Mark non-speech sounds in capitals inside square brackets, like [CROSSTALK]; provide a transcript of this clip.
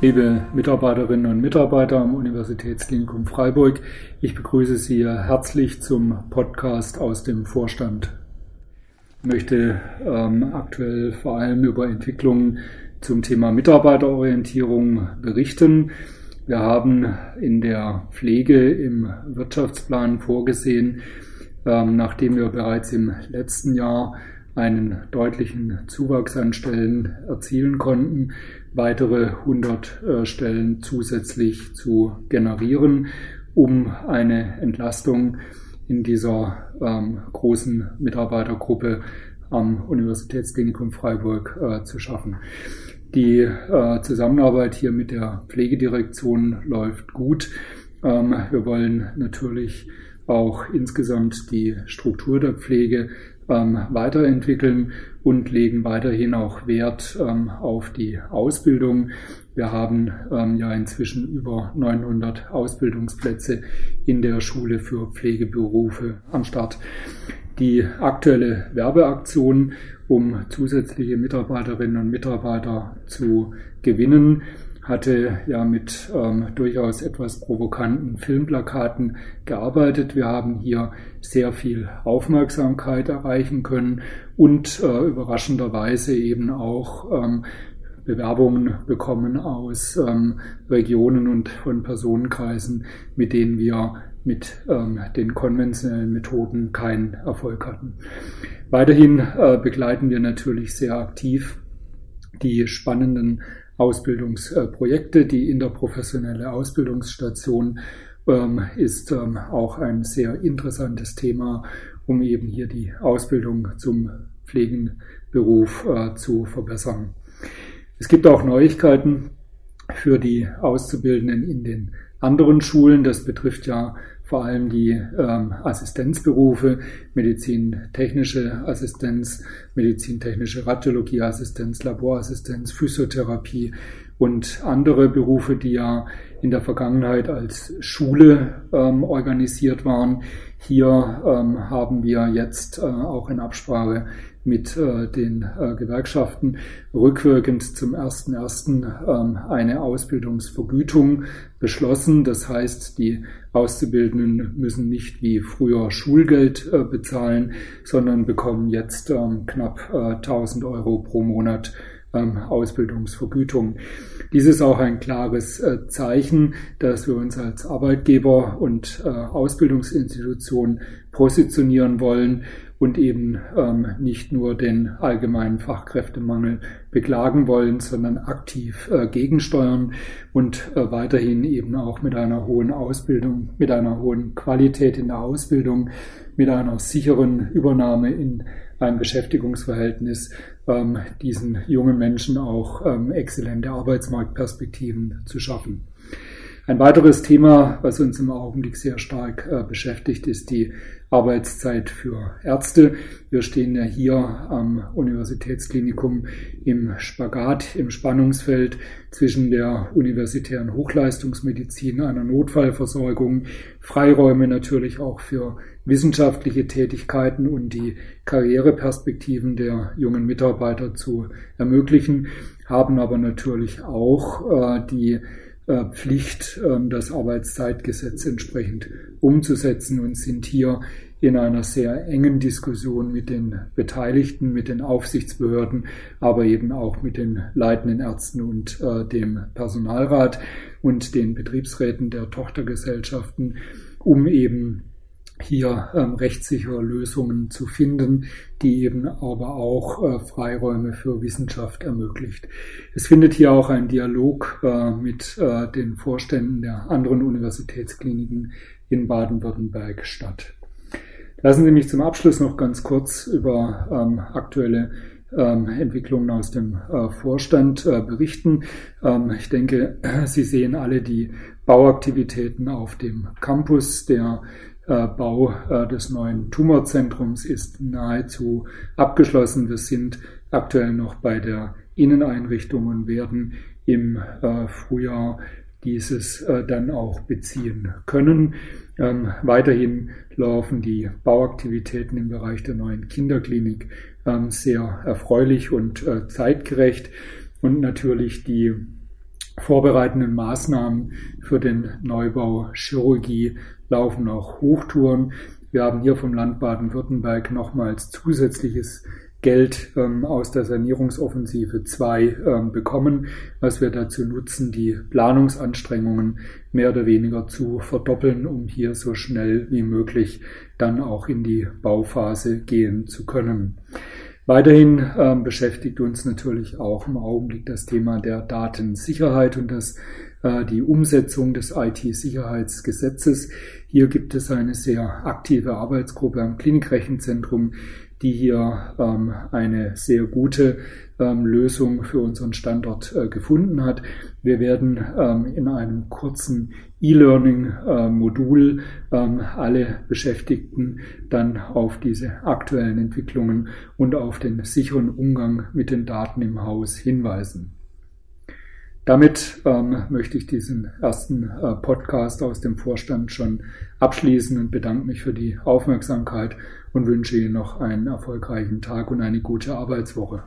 Liebe Mitarbeiterinnen und Mitarbeiter am Universitätsklinikum Freiburg, ich begrüße Sie herzlich zum Podcast aus dem Vorstand. Ich möchte ähm, aktuell vor allem über Entwicklungen zum Thema Mitarbeiterorientierung berichten. Wir haben in der Pflege im Wirtschaftsplan vorgesehen, ähm, nachdem wir bereits im letzten Jahr einen deutlichen Zuwachs an Stellen erzielen konnten, weitere 100 äh, Stellen zusätzlich zu generieren, um eine Entlastung in dieser ähm, großen Mitarbeitergruppe am Universitätsklinikum Freiburg äh, zu schaffen. Die äh, Zusammenarbeit hier mit der Pflegedirektion läuft gut. Ähm, wir wollen natürlich auch insgesamt die Struktur der Pflege ähm, weiterentwickeln und legen weiterhin auch Wert ähm, auf die Ausbildung. Wir haben ähm, ja inzwischen über 900 Ausbildungsplätze in der Schule für Pflegeberufe am Start. Die aktuelle Werbeaktion, um zusätzliche Mitarbeiterinnen und Mitarbeiter zu gewinnen, hatte ja mit ähm, durchaus etwas provokanten Filmplakaten gearbeitet. Wir haben hier sehr viel Aufmerksamkeit erreichen können und äh, überraschenderweise eben auch ähm, Bewerbungen bekommen aus ähm, Regionen und von Personenkreisen, mit denen wir mit ähm, den konventionellen Methoden keinen Erfolg hatten. Weiterhin äh, begleiten wir natürlich sehr aktiv die spannenden Ausbildungsprojekte. Die interprofessionelle Ausbildungsstation ähm, ist ähm, auch ein sehr interessantes Thema, um eben hier die Ausbildung zum Pflegenberuf äh, zu verbessern. Es gibt auch Neuigkeiten für die Auszubildenden in den anderen Schulen. Das betrifft ja vor allem die ähm, Assistenzberufe, medizintechnische Assistenz, medizintechnische Radiologieassistenz, Laborassistenz, Physiotherapie und andere Berufe, die ja in der Vergangenheit als Schule ähm, organisiert waren. Hier ähm, haben wir jetzt äh, auch in Absprache mit äh, den äh, Gewerkschaften rückwirkend zum 1.1. Ähm, eine Ausbildungsvergütung beschlossen. Das heißt, die Auszubildenden müssen nicht wie früher Schulgeld äh, bezahlen, sondern bekommen jetzt ähm, knapp 1000 Euro pro Monat ähm, Ausbildungsvergütung. Dies ist auch ein klares Zeichen, dass wir uns als Arbeitgeber und Ausbildungsinstitution positionieren wollen und eben ähm, nicht nur den allgemeinen Fachkräftemangel beklagen wollen, sondern aktiv äh, gegensteuern und äh, weiterhin eben auch mit einer hohen Ausbildung, mit einer hohen Qualität in der Ausbildung, mit einer sicheren Übernahme in ein Beschäftigungsverhältnis ähm, diesen jungen Menschen auch ähm, exzellente Arbeitsmarktperspektiven zu schaffen. Ein weiteres Thema, was uns im Augenblick sehr stark äh, beschäftigt, ist die Arbeitszeit für Ärzte. Wir stehen ja hier am Universitätsklinikum im Spagat, im Spannungsfeld zwischen der universitären Hochleistungsmedizin, einer Notfallversorgung, Freiräume natürlich auch für wissenschaftliche Tätigkeiten und die Karriereperspektiven der jungen Mitarbeiter zu ermöglichen, haben aber natürlich auch äh, die Pflicht, ähm, das Arbeitszeitgesetz entsprechend umzusetzen und sind hier in einer sehr engen Diskussion mit den Beteiligten, mit den Aufsichtsbehörden, aber eben auch mit den leitenden Ärzten und äh, dem Personalrat und den Betriebsräten der Tochtergesellschaften, um eben hier ähm, rechtssichere Lösungen zu finden, die eben aber auch äh, Freiräume für Wissenschaft ermöglicht. Es findet hier auch ein Dialog äh, mit äh, den Vorständen der anderen Universitätskliniken in Baden-Württemberg statt. Lassen Sie mich zum Abschluss noch ganz kurz über ähm, aktuelle ähm, Entwicklungen aus dem äh, Vorstand äh, berichten. Ähm, ich denke, [CLEARS THROAT] Sie sehen alle die Bauaktivitäten auf dem Campus. Der Bau äh, des neuen Tumorzentrums ist nahezu abgeschlossen. Wir sind aktuell noch bei der Inneneinrichtung und werden im äh, Frühjahr dieses dann auch beziehen können. Ähm, weiterhin laufen die Bauaktivitäten im Bereich der neuen Kinderklinik ähm, sehr erfreulich und zeitgerecht und natürlich die vorbereitenden Maßnahmen für den Neubau Chirurgie laufen auch Hochtouren. Wir haben hier vom Land Baden-Württemberg nochmals zusätzliches Geld ähm, aus der Sanierungsoffensive 2 ähm, bekommen, was wir dazu nutzen, die Planungsanstrengungen mehr oder weniger zu verdoppeln, um hier so schnell wie möglich dann auch in die Bauphase gehen zu können. Weiterhin ähm, beschäftigt uns natürlich auch im Augenblick das Thema der Datensicherheit und das, äh, die Umsetzung des IT-Sicherheitsgesetzes. Hier gibt es eine sehr aktive Arbeitsgruppe am Klinikrechenzentrum, die hier ähm, eine sehr gute ähm, Lösung für unseren Standort äh, gefunden hat. Wir werden ähm, in einem kurzen E-Learning-Modul äh, ähm, alle Beschäftigten dann auf diese aktuellen Entwicklungen und auf den sicheren Umgang mit den Daten im Haus hinweisen. Damit ähm, möchte ich diesen ersten äh, Podcast aus dem Vorstand schon abschließen und bedanke mich für die Aufmerksamkeit und wünsche Ihnen noch einen erfolgreichen Tag und eine gute Arbeitswoche.